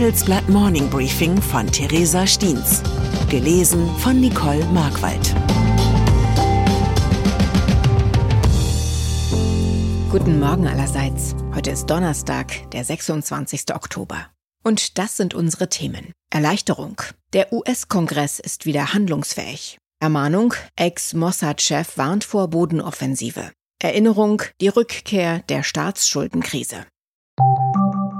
Handelsblatt Morning Briefing von Theresa Stiens. Gelesen von Nicole Markwald. Guten Morgen allerseits. Heute ist Donnerstag, der 26. Oktober. Und das sind unsere Themen. Erleichterung. Der US-Kongress ist wieder handlungsfähig. Ermahnung. Ex-Mossad-Chef warnt vor Bodenoffensive. Erinnerung. Die Rückkehr der Staatsschuldenkrise.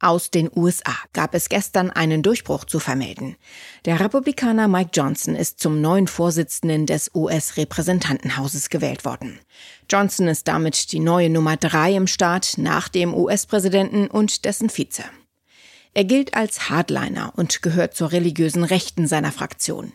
Aus den USA gab es gestern einen Durchbruch zu vermelden. Der Republikaner Mike Johnson ist zum neuen Vorsitzenden des US-Repräsentantenhauses gewählt worden. Johnson ist damit die neue Nummer drei im Staat nach dem US-Präsidenten und dessen Vize. Er gilt als Hardliner und gehört zur religiösen Rechten seiner Fraktion.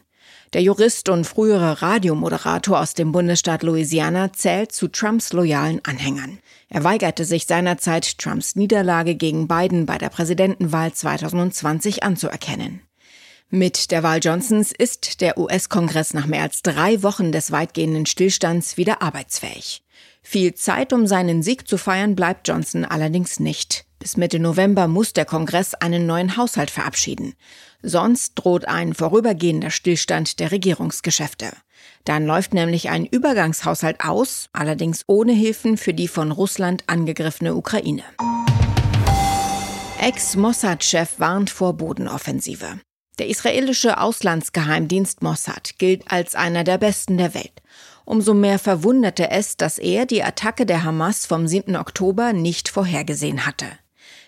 Der Jurist und frühere Radiomoderator aus dem Bundesstaat Louisiana zählt zu Trumps loyalen Anhängern. Er weigerte sich seinerzeit, Trumps Niederlage gegen Biden bei der Präsidentenwahl 2020 anzuerkennen. Mit der Wahl Johnsons ist der US-Kongress nach mehr als drei Wochen des weitgehenden Stillstands wieder arbeitsfähig. Viel Zeit, um seinen Sieg zu feiern, bleibt Johnson allerdings nicht. Bis Mitte November muss der Kongress einen neuen Haushalt verabschieden. Sonst droht ein vorübergehender Stillstand der Regierungsgeschäfte. Dann läuft nämlich ein Übergangshaushalt aus, allerdings ohne Hilfen für die von Russland angegriffene Ukraine. Ex-Mossad-Chef warnt vor Bodenoffensive. Der israelische Auslandsgeheimdienst Mossad gilt als einer der besten der Welt. Umso mehr verwunderte es, dass er die Attacke der Hamas vom 7. Oktober nicht vorhergesehen hatte.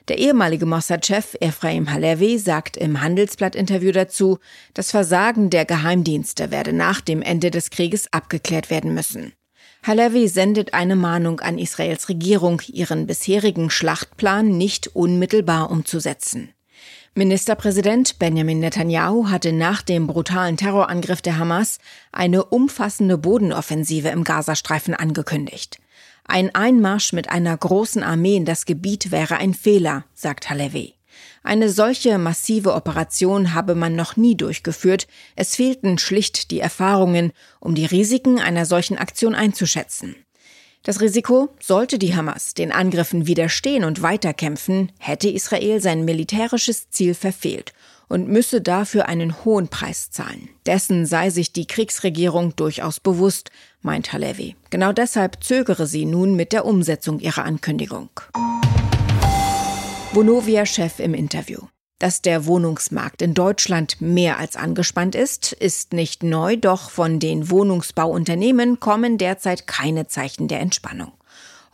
Der ehemalige Mossad-Chef Ephraim Halevi sagt im Handelsblatt-Interview dazu, das Versagen der Geheimdienste werde nach dem Ende des Krieges abgeklärt werden müssen. Halevi sendet eine Mahnung an Israels Regierung, ihren bisherigen Schlachtplan nicht unmittelbar umzusetzen. Ministerpräsident Benjamin Netanyahu hatte nach dem brutalen Terrorangriff der Hamas eine umfassende Bodenoffensive im Gazastreifen angekündigt. Ein Einmarsch mit einer großen Armee in das Gebiet wäre ein Fehler, sagt Halevi. Eine solche massive Operation habe man noch nie durchgeführt. Es fehlten schlicht die Erfahrungen, um die Risiken einer solchen Aktion einzuschätzen. Das Risiko, sollte die Hamas den Angriffen widerstehen und weiterkämpfen, hätte Israel sein militärisches Ziel verfehlt und müsse dafür einen hohen Preis zahlen. Dessen sei sich die Kriegsregierung durchaus bewusst, meint Halevi. Genau deshalb zögere sie nun mit der Umsetzung ihrer Ankündigung. Vonovia-Chef im Interview. Dass der Wohnungsmarkt in Deutschland mehr als angespannt ist, ist nicht neu, doch von den Wohnungsbauunternehmen kommen derzeit keine Zeichen der Entspannung.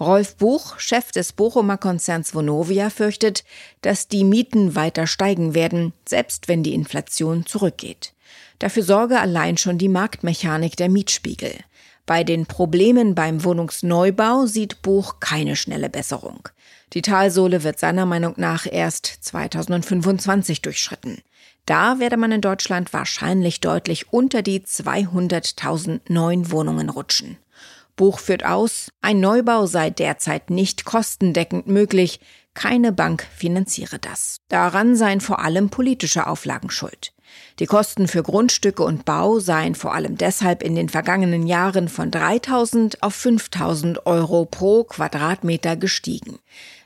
Rolf Buch, Chef des Bochumer Konzerns Vonovia, fürchtet, dass die Mieten weiter steigen werden, selbst wenn die Inflation zurückgeht. Dafür sorge allein schon die Marktmechanik der Mietspiegel. Bei den Problemen beim Wohnungsneubau sieht Buch keine schnelle Besserung. Die Talsohle wird seiner Meinung nach erst 2025 durchschritten. Da werde man in Deutschland wahrscheinlich deutlich unter die 200.000 neuen Wohnungen rutschen. Buch führt aus, ein Neubau sei derzeit nicht kostendeckend möglich, keine Bank finanziere das. Daran seien vor allem politische Auflagen schuld. Die Kosten für Grundstücke und Bau seien vor allem deshalb in den vergangenen Jahren von 3000 auf 5000 Euro pro Quadratmeter gestiegen.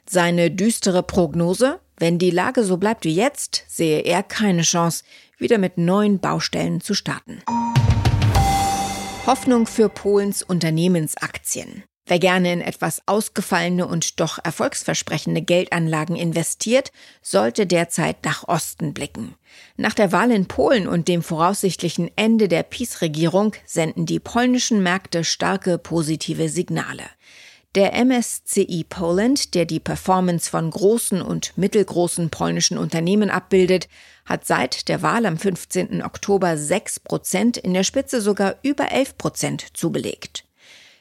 Seine düstere Prognose, wenn die Lage so bleibt wie jetzt, sehe er keine Chance, wieder mit neuen Baustellen zu starten. Hoffnung für Polens Unternehmensaktien. Wer gerne in etwas ausgefallene und doch erfolgsversprechende Geldanlagen investiert, sollte derzeit nach Osten blicken. Nach der Wahl in Polen und dem voraussichtlichen Ende der PiS-Regierung senden die polnischen Märkte starke positive Signale. Der MSCI Poland, der die Performance von großen und mittelgroßen polnischen Unternehmen abbildet, hat seit der Wahl am 15. Oktober 6 Prozent, in der Spitze sogar über 11 Prozent zugelegt.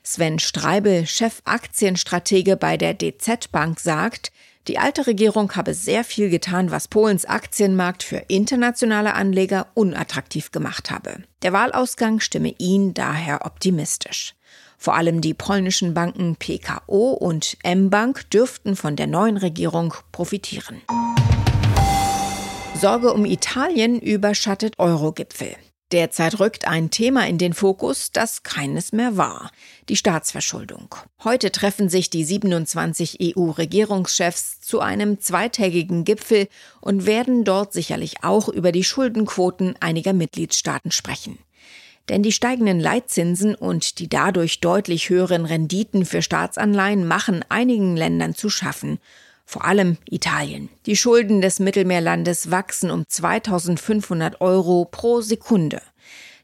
Sven Streibel, Chefaktienstratege bei der DZ Bank, sagt, die alte Regierung habe sehr viel getan, was Polens Aktienmarkt für internationale Anleger unattraktiv gemacht habe. Der Wahlausgang stimme ihn daher optimistisch. Vor allem die polnischen Banken PKO und M-Bank dürften von der neuen Regierung profitieren. Sorge um Italien überschattet Euro-Gipfel. Derzeit rückt ein Thema in den Fokus, das keines mehr war. Die Staatsverschuldung. Heute treffen sich die 27 EU-Regierungschefs zu einem zweitägigen Gipfel und werden dort sicherlich auch über die Schuldenquoten einiger Mitgliedstaaten sprechen. Denn die steigenden Leitzinsen und die dadurch deutlich höheren Renditen für Staatsanleihen machen einigen Ländern zu schaffen. Vor allem Italien. Die Schulden des Mittelmeerlandes wachsen um 2500 Euro pro Sekunde.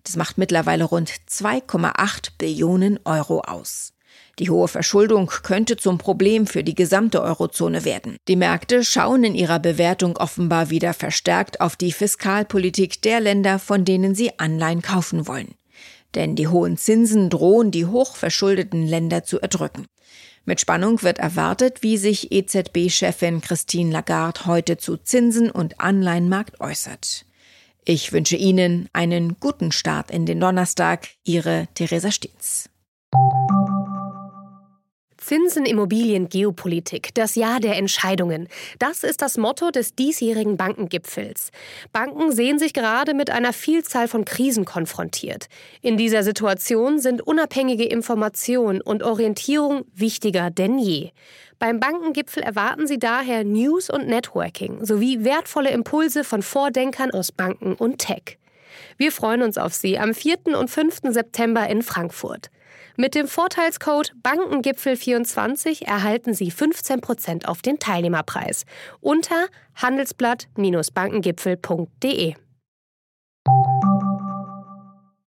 Das macht mittlerweile rund 2,8 Billionen Euro aus. Die hohe Verschuldung könnte zum Problem für die gesamte Eurozone werden. Die Märkte schauen in ihrer Bewertung offenbar wieder verstärkt auf die Fiskalpolitik der Länder, von denen sie Anleihen kaufen wollen. Denn die hohen Zinsen drohen die hochverschuldeten Länder zu erdrücken. Mit Spannung wird erwartet, wie sich EZB-Chefin Christine Lagarde heute zu Zinsen und Anleihenmarkt äußert. Ich wünsche Ihnen einen guten Start in den Donnerstag. Ihre Theresa Stiens. Zinsen, Immobilien, Geopolitik, das Jahr der Entscheidungen. Das ist das Motto des diesjährigen Bankengipfels. Banken sehen sich gerade mit einer Vielzahl von Krisen konfrontiert. In dieser Situation sind unabhängige Information und Orientierung wichtiger denn je. Beim Bankengipfel erwarten Sie daher News und Networking sowie wertvolle Impulse von Vordenkern aus Banken und Tech. Wir freuen uns auf Sie am 4. und 5. September in Frankfurt. Mit dem Vorteilscode Bankengipfel24 erhalten Sie 15% auf den Teilnehmerpreis unter handelsblatt-bankengipfel.de.